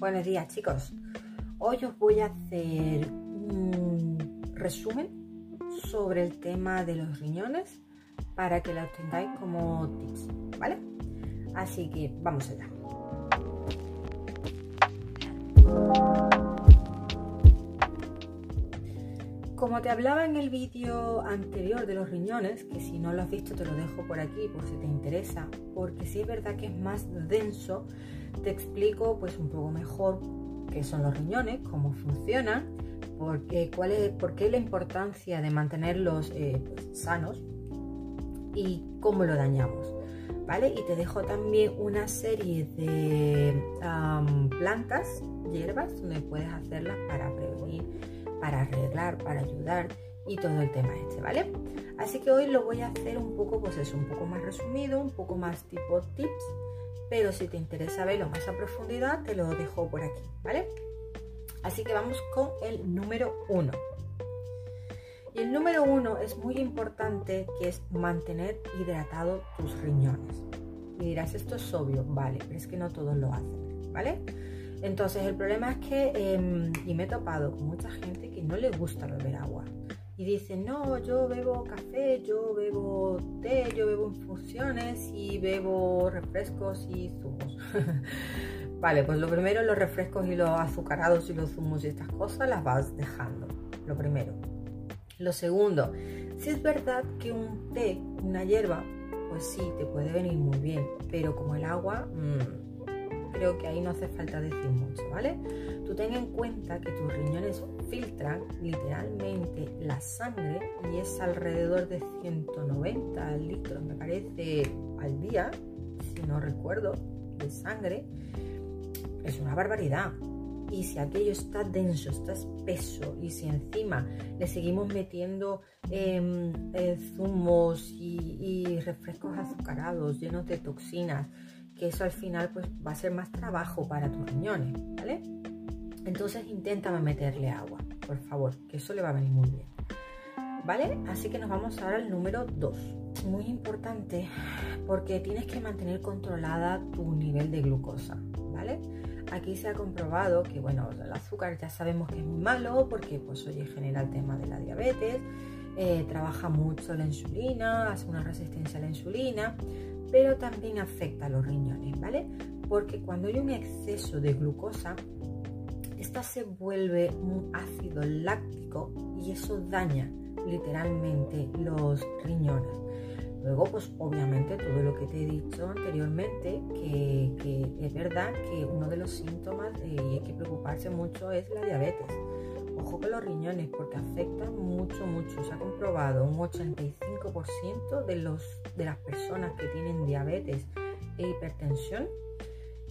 Buenos días chicos. Hoy os voy a hacer un resumen sobre el tema de los riñones para que lo tengáis como tips, ¿vale? Así que vamos allá. Como te hablaba en el vídeo anterior de los riñones, que si no lo has visto te lo dejo por aquí por si te interesa, porque si es verdad que es más denso, te explico pues un poco mejor qué son los riñones, cómo funcionan, por qué, cuál es, por qué la importancia de mantenerlos eh, pues, sanos y cómo lo dañamos. ¿vale? Y te dejo también una serie de plantas, hierbas, donde puedes hacerlas para prevenir, para arreglar, para ayudar y todo el tema este, ¿vale? Así que hoy lo voy a hacer un poco, pues eso, un poco más resumido, un poco más tipo tips, pero si te interesa verlo más a profundidad, te lo dejo por aquí, ¿vale? Así que vamos con el número 1 el número uno es muy importante, que es mantener hidratado tus riñones. Y dirás, esto es obvio, vale, pero es que no todos lo hacen, ¿vale? Entonces el problema es que, em, y me he topado con mucha gente que no le gusta beber agua. Y dice, no, yo bebo café, yo bebo té, yo bebo infusiones y bebo refrescos y zumos. vale, pues lo primero, los refrescos y los azucarados y los zumos y estas cosas las vas dejando. Lo primero. Lo segundo, si es verdad que un té, una hierba, pues sí, te puede venir muy bien, pero como el agua, mmm, creo que ahí no hace falta decir mucho, ¿vale? Tú ten en cuenta que tus riñones filtran literalmente la sangre y es alrededor de 190 litros, me parece, al día, si no recuerdo, de sangre. Es una barbaridad. Y si aquello está denso, está espeso y si encima le seguimos metiendo em, eh, zumos y refrescos azucarados llenos de toxinas, que eso al final pues va a ser más trabajo para tus riñones, ¿vale? Entonces inténtame meterle agua, por favor, que eso le va a venir muy bien. ¿Vale? Así que nos vamos ahora al número 2. Muy importante porque tienes que mantener controlada tu nivel de glucosa, ¿vale? Aquí se ha comprobado que, bueno, el azúcar ya sabemos que es muy malo porque, pues, oye, genera el tema de la diabetes, eh, trabaja mucho la insulina, hace una resistencia a la insulina, pero también afecta a los riñones, ¿vale? Porque cuando hay un exceso de glucosa, esta se vuelve un ácido láctico y eso daña literalmente los riñones. Luego, pues obviamente todo lo que te he dicho anteriormente, que, es verdad que uno de los síntomas eh, y hay que preocuparse mucho es la diabetes. Ojo con los riñones porque afectan mucho, mucho. Se ha comprobado un 85% de, los, de las personas que tienen diabetes e hipertensión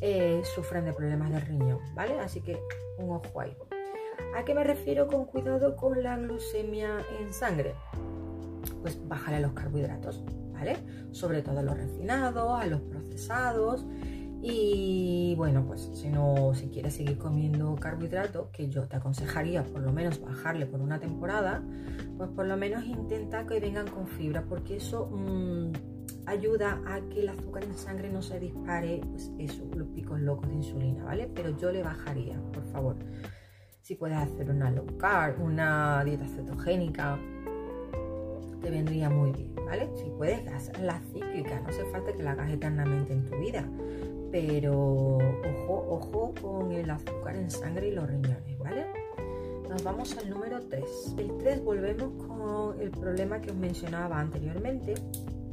eh, sufren de problemas del riñón, ¿vale? Así que un ojo ahí. ¿A qué me refiero con cuidado con la glucemia en sangre? Pues bájale a los carbohidratos, ¿vale? Sobre todo a los refinados, a los procesados y bueno, pues si no, si quieres seguir comiendo carbohidratos, que yo te aconsejaría por lo menos bajarle por una temporada, pues por lo menos intenta que vengan con fibra, porque eso mm, ayuda a que el azúcar en sangre no se dispare, pues eso, picos locos de insulina, ¿vale? Pero yo le bajaría, por favor. Si puedes hacer una low carb, una dieta cetogénica, te vendría muy bien, ¿vale? Si puedes, la cíclica, no hace falta que la hagas eternamente en tu vida pero ojo, ojo con el azúcar en sangre y los riñones, ¿vale? Nos vamos al número 3. El 3 volvemos con el problema que os mencionaba anteriormente,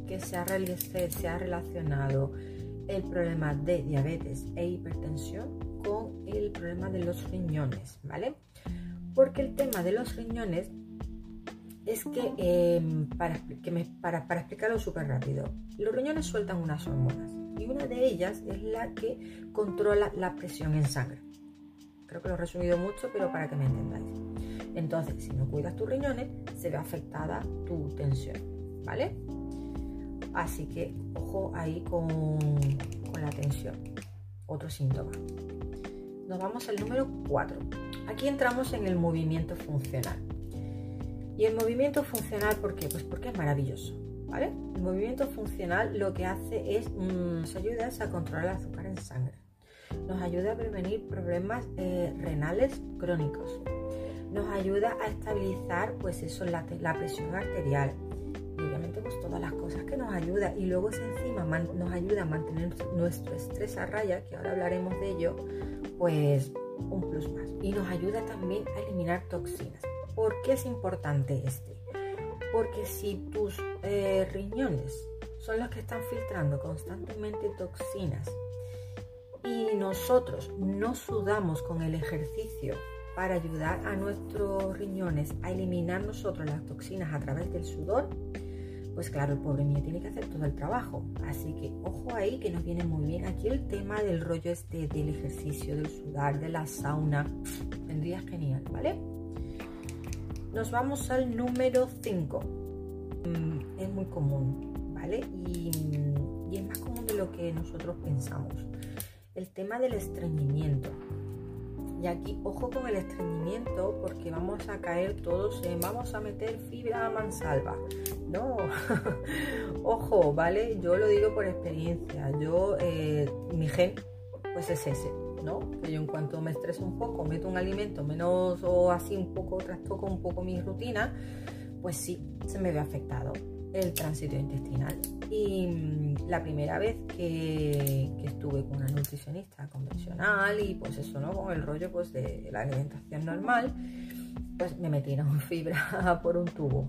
que se ha, se ha relacionado el problema de diabetes e hipertensión con el problema de los riñones, ¿vale? Porque el tema de los riñones es que, em, para, explicarlo súper rápido, los riñones sueltan unas hormonas y una de ellas es la que controla la presión en sangre. Creo que lo he resumido mucho, pero para que me entendáis. Entonces, si no cuidas tus riñones, se ve afectada tu tensión, ¿vale? Así que ojo ahí con, con la tensión. Otro síntoma. Nos vamos al número 4. Aquí entramos en el movimiento funcional. Y el movimiento funcional, ¿por qué? Pues porque es maravilloso. El movimiento funcional lo que hace es, nos mm, ayuda a controlar el azúcar en sangre. nos ayuda a prevenir problemas eh, renales crónicos, nos ayuda a estabilizar pues eso, la, presión arterial, y obviamente pues todas las cosas que nos ayuda y luego encima nos ayuda a mantener nuestro estrés a raya, que ahora hablaremos de ello, pues un plus más. Y nos ayuda también a eliminar toxinas. ¿Por qué es importante este? Porque si tus eh, riñones son los que están filtrando constantemente toxinas y nosotros no sudamos con el ejercicio para ayudar a nuestros riñones a eliminar nosotros las toxinas a través del sudor, pues claro, el pobre mío tiene que hacer todo el trabajo. Así que ojo ahí que nos viene muy bien aquí el tema del rollo este del ejercicio, del sudar, de la sauna. Vendría genial, ¿vale? Nos vamos al número 5. Mm, es muy común, ¿vale? Y, y es más común de lo que nosotros pensamos. El tema del estreñimiento. Y aquí, ojo con el estreñimiento, porque vamos a caer todos en vamos a meter fibra mansalva. No, ojo, ¿vale? Yo lo digo por experiencia. Yo, eh, mi gen, pues es ese, ¿no? Que yo en cuanto me estreso un poco, meto un alimento menos o así un poco, trastoco un poco mi rutina, pues sí, se me ve afectado el tránsito intestinal. Y mm, la primera vez que, estuve con una nutricionista convencional y pues eso, ¿no? Con el rollo pues de la alimentación normal, pues me metieron fibra por un tubo.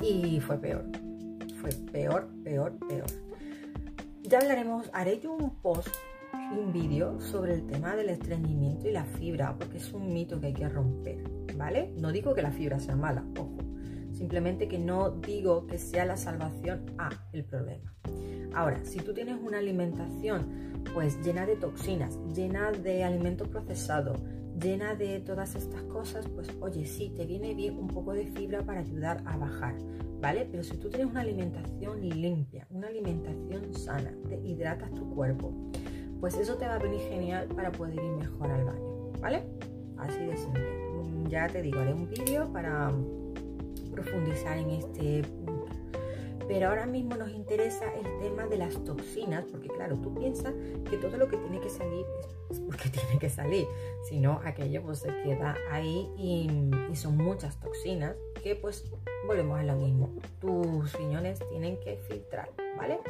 Y fue peor. Fue peor, peor, peor. Ya hablaremos, haré yo un post un vídeo sobre el tema del estreñimiento y la fibra, porque es un mito que hay que romper, ¿vale? No digo que la fibra sea mala, ojo, Simplemente que no digo que sea la salvación a el problema. Ahora, si tú tienes una alimentación pues llena de toxinas, llena de alimentos procesados, llena de todas estas cosas, pues oye, sí, te viene bien un poco de fibra para ayudar a bajar, ¿vale? Pero si tú tienes una alimentación limpia, una alimentación sana, te hidratas tu cuerpo, pues eso te va a venir genial para poder ir mejor al baño, ¿vale? Así de simple. Mm, ya te digo, haré un vídeo para profundizar en este punto. Pero ahora mismo nos interesa el tema de las toxinas, porque claro, tú piensas que todo lo que tiene que salir es porque tiene que salir, si no aquello pues se queda ahí y, y son muchas toxinas que pues volvemos a lo mismo. Tus riñones tienen que filtrar, ¿vale?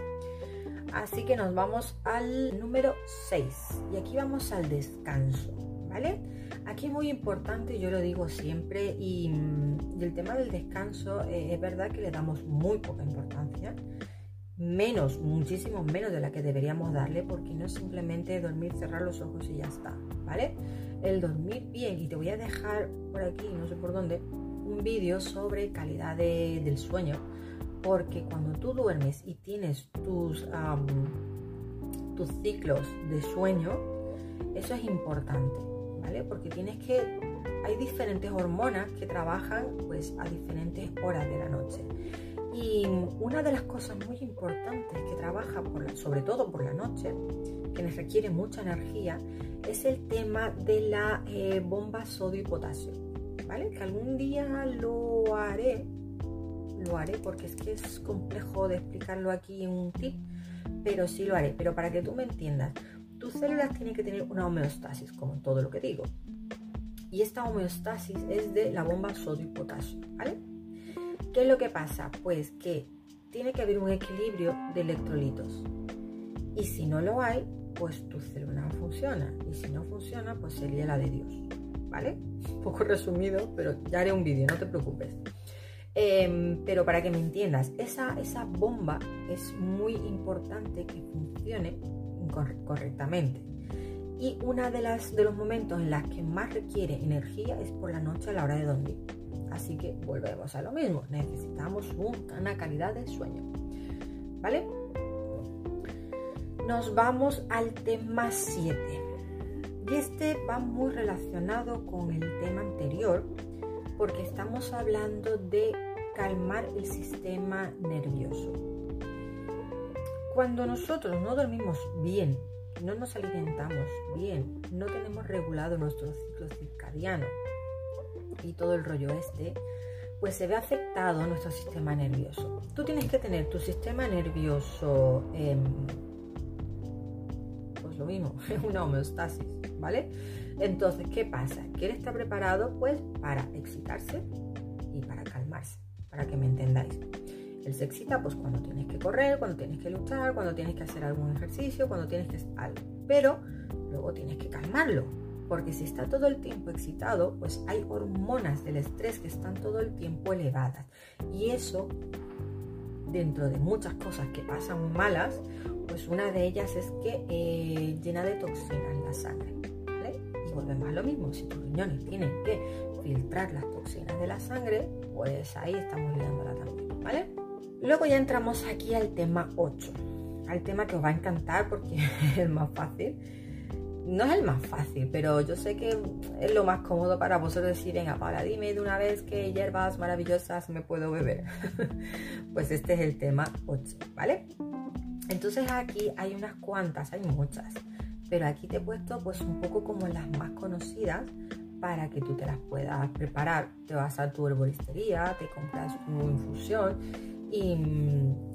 Así que nos vamos al número 6 y aquí vamos al descanso, ¿vale? Aquí es muy importante, yo lo digo siempre, y, mm, el tema del descanso eh, es verdad que le damos muy poca importancia, menos, muchísimo menos de la que deberíamos darle, porque no es simplemente dormir, cerrar los ojos y ya está, ¿vale? El dormir bien, y te voy a dejar por aquí, no sé por dónde, un vídeo sobre calidad del sueño, porque cuando tú duermes y tienes tus, tus ciclos de sueño, eso es importante. Porque tienes que, hay diferentes hormonas que trabajan pues a diferentes horas de la noche. Y una de las cosas muy importantes que trabaja, sobre todo por la noche, que nos requiere mucha energía, es el tema de la eh, bomba sodio y potasio. ¿Vale? Que algún día lo haré, lo haré porque es que es complejo de explicarlo aquí en un tip, pero sí lo haré. Pero para que tú me entiendas, tus células tienen que tener una homeostasis, como todo lo que digo. Y esta homeostasis es de la bomba sodio y potasio, ¿vale? ¿Qué es lo que pasa? Pues que tiene que haber un equilibrio de electrolitos. Y si no lo hay, pues tu célula no funciona. Y si no funciona, pues sería la de Dios, ¿vale? Un poco resumido, pero ya haré un vídeo, no te preocupes. Em, pero para que me entiendas, esa, esa bomba es muy importante que funcione correctamente. Y una de, las, de los momentos en las que más requiere energía es por la noche a la hora de dormir. Así que volvemos a lo mismo, necesitamos una calidad de sueño. ¿Vale? Nos vamos al tema 7. Y este va muy relacionado con el tema anterior porque estamos hablando de calmar el sistema nervioso. Cuando nosotros no dormimos bien, no nos alimentamos bien, no tenemos regulado nuestro ciclo circadiano y todo el rollo este, pues se ve afectado nuestro sistema nervioso. Tú tienes que tener tu sistema nervioso, em, pues lo mismo, es una homeostasis, ¿vale? Entonces, ¿qué pasa? Que él está preparado pues para excitarse y para calmarse, para que me entendáis. Él se excita pues cuando tienes que correr, cuando tienes que luchar, cuando tienes que hacer algún ejercicio, cuando tienes que algo. Pero luego tienes que calmarlo, porque si está todo el tiempo excitado, pues hay hormonas del estrés que están todo el tiempo elevadas. Y eso, dentro de muchas cosas que pasan malas, pues una de ellas es que eh, llena de toxinas la sangre. Volvemos a lo mismo, si tus riñones tienen que filtrar las toxinas de la sangre, pues ahí estamos liándola también, ¿vale? Luego ya entramos aquí al tema 8, al tema que os va a encantar porque es el más fácil no es el más fácil, pero yo sé que es lo más cómodo para vosotros decir, venga, Paula, dime de una vez qué hierbas maravillosas me puedo beber. pues este es el tema 8, ¿vale? Entonces aquí hay unas cuantas, hay muchas, pero aquí te he puesto pues un poco como las más conocidas para que tú te las puedas preparar. Te vas a tu herboristería, te compras tu infusión y,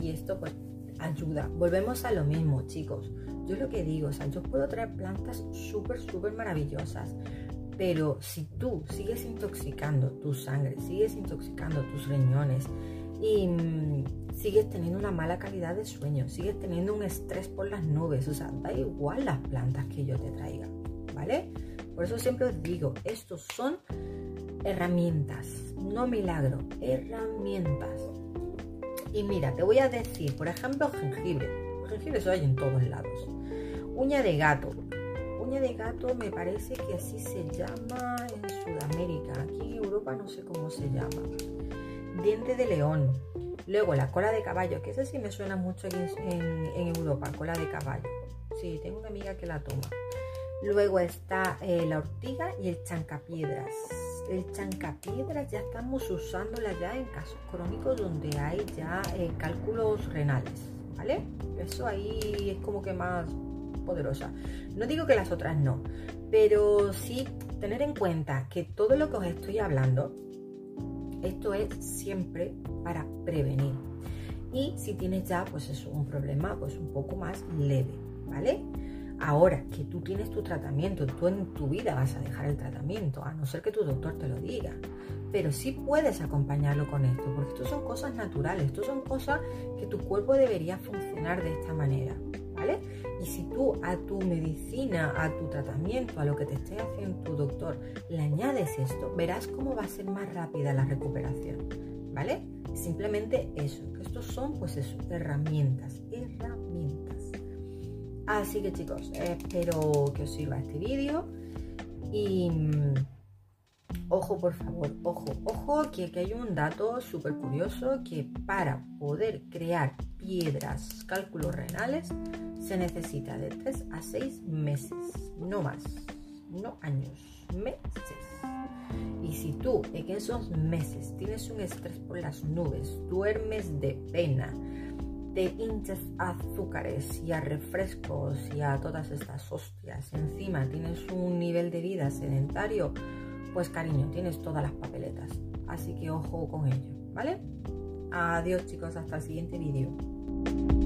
y esto pues ayuda. Volvemos a lo mismo, chicos yo lo que digo, o sea, yo puedo traer plantas súper, súper maravillosas, pero si tú sigues intoxicando tu sangre, sigues intoxicando tus riñones y mm, sigues teniendo una mala calidad de sueño, sigues teniendo un estrés por las nubes, o sea, da igual las plantas que yo te traiga, ¿vale? Por eso siempre os digo, estos son herramientas, no milagro, herramientas. Y mira, te voy a decir, por ejemplo, jengibre. Jengibre eso hay en todos lados. Uña de gato. Uña de gato me parece que así se llama en Sudamérica. Aquí en Europa no sé cómo se llama. Diente de león. Luego la cola de caballo, que esa sí me suena mucho en, Europa, cola de caballo. Sí, tengo una amiga que la toma. Luego está eh, la ortiga y el chancapiedras. El chancapiedras ya estamos usándola ya en casos crónicos donde hay ya eh, cálculos renales, ¿vale? Eso ahí es como que más poderosa. No digo que las otras no, pero sí tener en cuenta que todo lo que os estoy hablando, esto es siempre para prevenir. Y si tienes ya, pues es un problema pues un poco más leve, ¿vale? Ahora que tú tienes tu tratamiento, tú en tu vida vas a dejar el tratamiento, a no ser que tu doctor te lo diga. Pero sí puedes acompañarlo con esto, porque esto son cosas naturales, esto son cosas que tu cuerpo debería funcionar de esta manera. Y si tú a tu medicina, a tu tratamiento, a lo que te esté haciendo tu doctor, le añades esto, verás cómo va a ser más rápida la recuperación, ¿vale? Simplemente eso, que estos son pues herramientas, herramientas. Así que chicos, espero que os sirva este vídeo y mm, ojo por favor, ojo, ojo que, que hay un dato súper curioso que para poder crear piedras, cálculos renales, se necesita de 3 a 6 meses, no más, no años, meses. Y si tú en esos meses tienes un estrés por las nubes, duermes de pena, te hinchas azúcares y a refrescos y a todas estas hostias, encima tienes un nivel de vida sedentario, pues cariño, tienes todas las papeletas. Así que ojo con ello, ¿vale? Adiós chicos, hasta el siguiente vídeo.